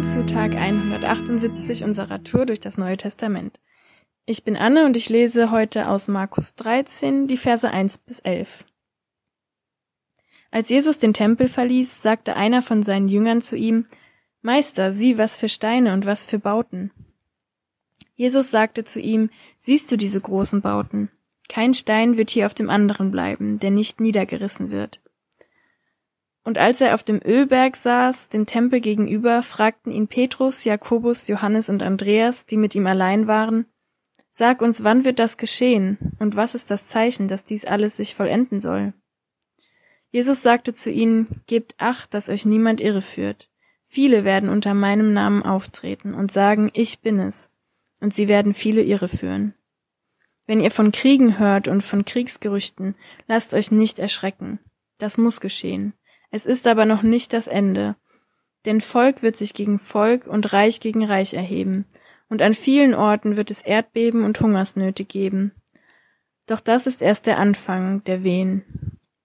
Willkommen zu Tag 178 unserer Tour durch das Neue Testament. Ich bin Anne und ich lese heute aus Markus 13 die Verse 1 bis 11. Als Jesus den Tempel verließ, sagte einer von seinen Jüngern zu ihm, Meister, sieh, was für Steine und was für Bauten. Jesus sagte zu ihm, siehst du diese großen Bauten? Kein Stein wird hier auf dem anderen bleiben, der nicht niedergerissen wird. Und als er auf dem Ölberg saß, dem Tempel gegenüber, fragten ihn Petrus, Jakobus, Johannes und Andreas, die mit ihm allein waren, Sag uns, wann wird das geschehen, und was ist das Zeichen, dass dies alles sich vollenden soll? Jesus sagte zu ihnen, Gebt acht, dass euch niemand irreführt. Viele werden unter meinem Namen auftreten und sagen, ich bin es, und sie werden viele irreführen. Wenn ihr von Kriegen hört und von Kriegsgerüchten, lasst euch nicht erschrecken. Das muss geschehen. Es ist aber noch nicht das Ende. Denn Volk wird sich gegen Volk und Reich gegen Reich erheben, und an vielen Orten wird es Erdbeben und Hungersnöte geben. Doch das ist erst der Anfang der Wehen.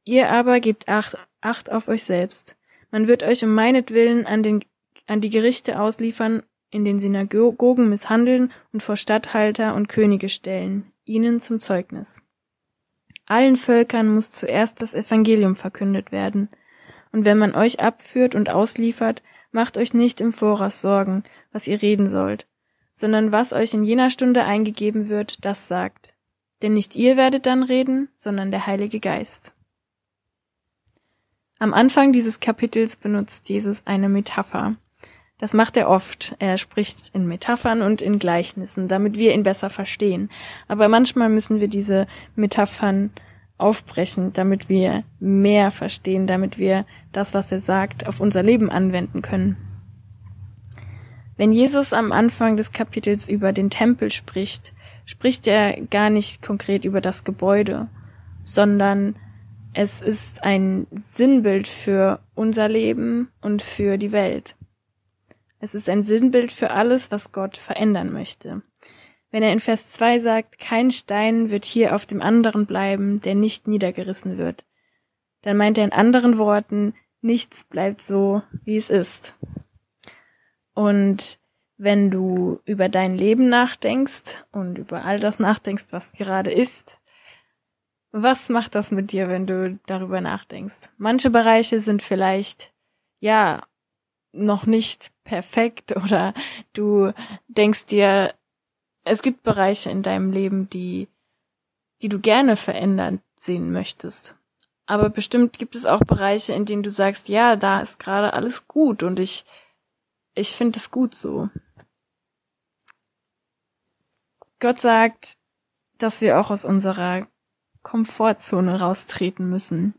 Ihr aber gebt Acht, Acht auf euch selbst. Man wird euch um meinetwillen an, den, an die Gerichte ausliefern, in den Synagogen misshandeln und vor Statthalter und Könige stellen, ihnen zum Zeugnis. Allen Völkern muss zuerst das Evangelium verkündet werden – und wenn man euch abführt und ausliefert, macht euch nicht im Voraus Sorgen, was ihr reden sollt, sondern was euch in jener Stunde eingegeben wird, das sagt. Denn nicht ihr werdet dann reden, sondern der Heilige Geist. Am Anfang dieses Kapitels benutzt Jesus eine Metapher. Das macht er oft. Er spricht in Metaphern und in Gleichnissen, damit wir ihn besser verstehen. Aber manchmal müssen wir diese Metaphern aufbrechen, damit wir mehr verstehen, damit wir das, was er sagt, auf unser Leben anwenden können. Wenn Jesus am Anfang des Kapitels über den Tempel spricht, spricht er gar nicht konkret über das Gebäude, sondern es ist ein Sinnbild für unser Leben und für die Welt. Es ist ein Sinnbild für alles, was Gott verändern möchte wenn er in Vers 2 sagt, kein Stein wird hier auf dem anderen bleiben, der nicht niedergerissen wird. Dann meint er in anderen Worten, nichts bleibt so, wie es ist. Und wenn du über dein Leben nachdenkst und über all das nachdenkst, was gerade ist, was macht das mit dir, wenn du darüber nachdenkst? Manche Bereiche sind vielleicht, ja, noch nicht perfekt oder du denkst dir, es gibt Bereiche in deinem Leben, die, die du gerne verändern sehen möchtest. Aber bestimmt gibt es auch Bereiche, in denen du sagst, ja, da ist gerade alles gut und ich, ich finde es gut so. Gott sagt, dass wir auch aus unserer Komfortzone raustreten müssen.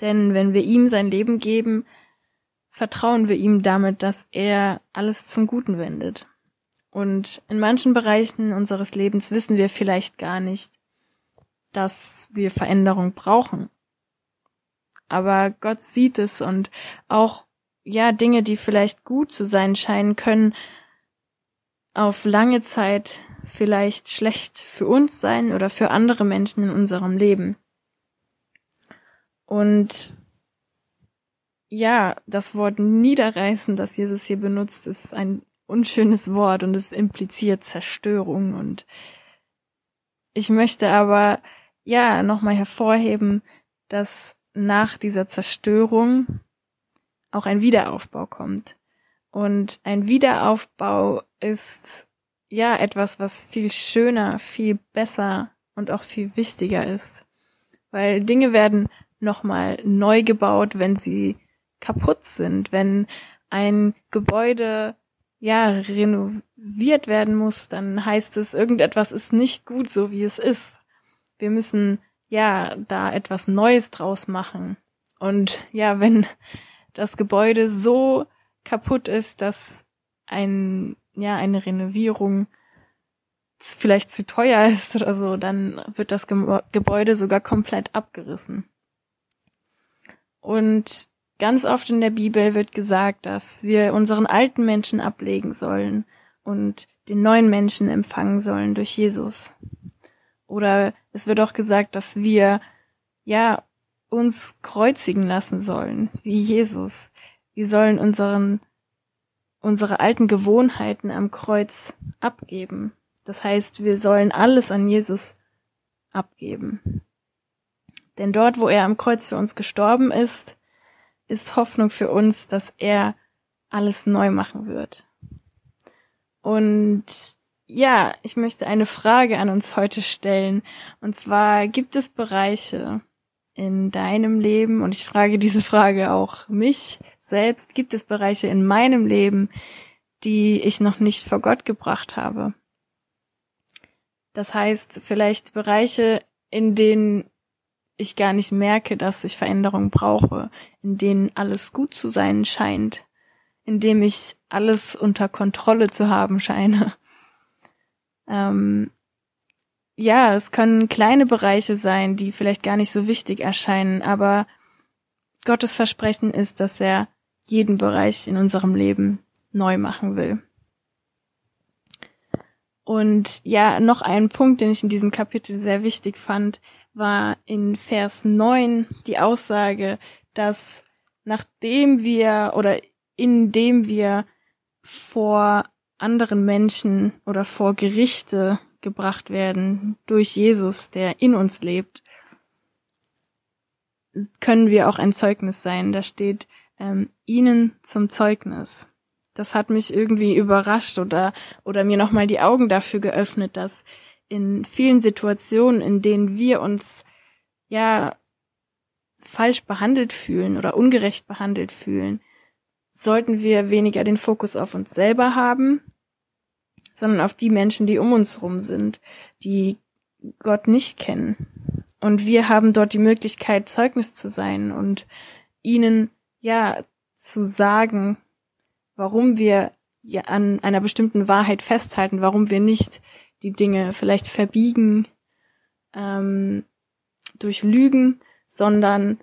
Denn wenn wir ihm sein Leben geben, vertrauen wir ihm damit, dass er alles zum Guten wendet. Und in manchen Bereichen unseres Lebens wissen wir vielleicht gar nicht, dass wir Veränderung brauchen. Aber Gott sieht es und auch, ja, Dinge, die vielleicht gut zu sein scheinen, können auf lange Zeit vielleicht schlecht für uns sein oder für andere Menschen in unserem Leben. Und ja, das Wort niederreißen, das Jesus hier benutzt, ist ein unschönes Wort und es impliziert Zerstörung und ich möchte aber ja nochmal hervorheben, dass nach dieser Zerstörung auch ein Wiederaufbau kommt. Und ein Wiederaufbau ist ja etwas, was viel schöner, viel besser und auch viel wichtiger ist. Weil Dinge werden nochmal neu gebaut, wenn sie kaputt sind, wenn ein Gebäude ja, renoviert werden muss, dann heißt es, irgendetwas ist nicht gut, so wie es ist. Wir müssen ja da etwas Neues draus machen. Und ja, wenn das Gebäude so kaputt ist, dass ein, ja, eine Renovierung vielleicht zu teuer ist oder so, dann wird das Gebäude sogar komplett abgerissen. Und Ganz oft in der Bibel wird gesagt, dass wir unseren alten Menschen ablegen sollen und den neuen Menschen empfangen sollen durch Jesus. Oder es wird auch gesagt, dass wir, ja, uns kreuzigen lassen sollen, wie Jesus. Wir sollen unseren unsere alten Gewohnheiten am Kreuz abgeben. Das heißt, wir sollen alles an Jesus abgeben. Denn dort, wo er am Kreuz für uns gestorben ist, ist Hoffnung für uns, dass er alles neu machen wird. Und ja, ich möchte eine Frage an uns heute stellen. Und zwar, gibt es Bereiche in deinem Leben, und ich frage diese Frage auch mich selbst, gibt es Bereiche in meinem Leben, die ich noch nicht vor Gott gebracht habe? Das heißt, vielleicht Bereiche, in denen ich gar nicht merke, dass ich Veränderung brauche, in denen alles gut zu sein scheint, in dem ich alles unter Kontrolle zu haben scheine. Ähm, ja, es können kleine Bereiche sein, die vielleicht gar nicht so wichtig erscheinen, aber Gottes Versprechen ist, dass er jeden Bereich in unserem Leben neu machen will. Und ja, noch ein Punkt, den ich in diesem Kapitel sehr wichtig fand, war in Vers 9 die Aussage, dass nachdem wir oder indem wir vor anderen Menschen oder vor Gerichte gebracht werden durch Jesus, der in uns lebt, können wir auch ein Zeugnis sein. Da steht ähm, ihnen zum Zeugnis. Das hat mich irgendwie überrascht oder oder mir nochmal die Augen dafür geöffnet, dass in vielen Situationen, in denen wir uns ja falsch behandelt fühlen oder ungerecht behandelt fühlen, sollten wir weniger den Fokus auf uns selber haben, sondern auf die Menschen, die um uns rum sind, die Gott nicht kennen. Und wir haben dort die Möglichkeit, Zeugnis zu sein und ihnen ja zu sagen, warum wir ja an einer bestimmten Wahrheit festhalten, warum wir nicht die Dinge vielleicht verbiegen ähm, durch Lügen, sondern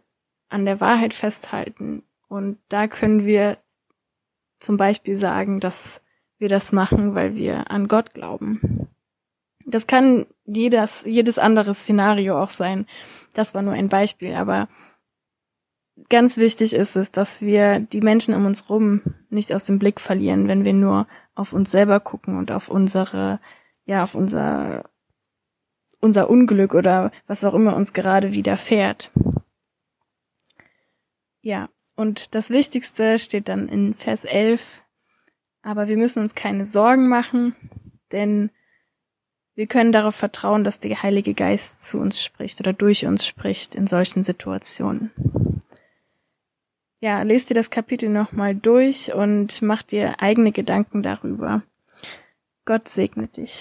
an der Wahrheit festhalten. Und da können wir zum Beispiel sagen, dass wir das machen, weil wir an Gott glauben. Das kann jedes, jedes andere Szenario auch sein. Das war nur ein Beispiel, aber ganz wichtig ist es, dass wir die Menschen um uns rum nicht aus dem Blick verlieren, wenn wir nur auf uns selber gucken und auf unsere ja, auf unser, unser Unglück oder was auch immer uns gerade widerfährt. Ja, und das Wichtigste steht dann in Vers 11. Aber wir müssen uns keine Sorgen machen, denn wir können darauf vertrauen, dass der Heilige Geist zu uns spricht oder durch uns spricht in solchen Situationen. Ja, lest dir das Kapitel nochmal durch und mach dir eigene Gedanken darüber. Gott segne dich.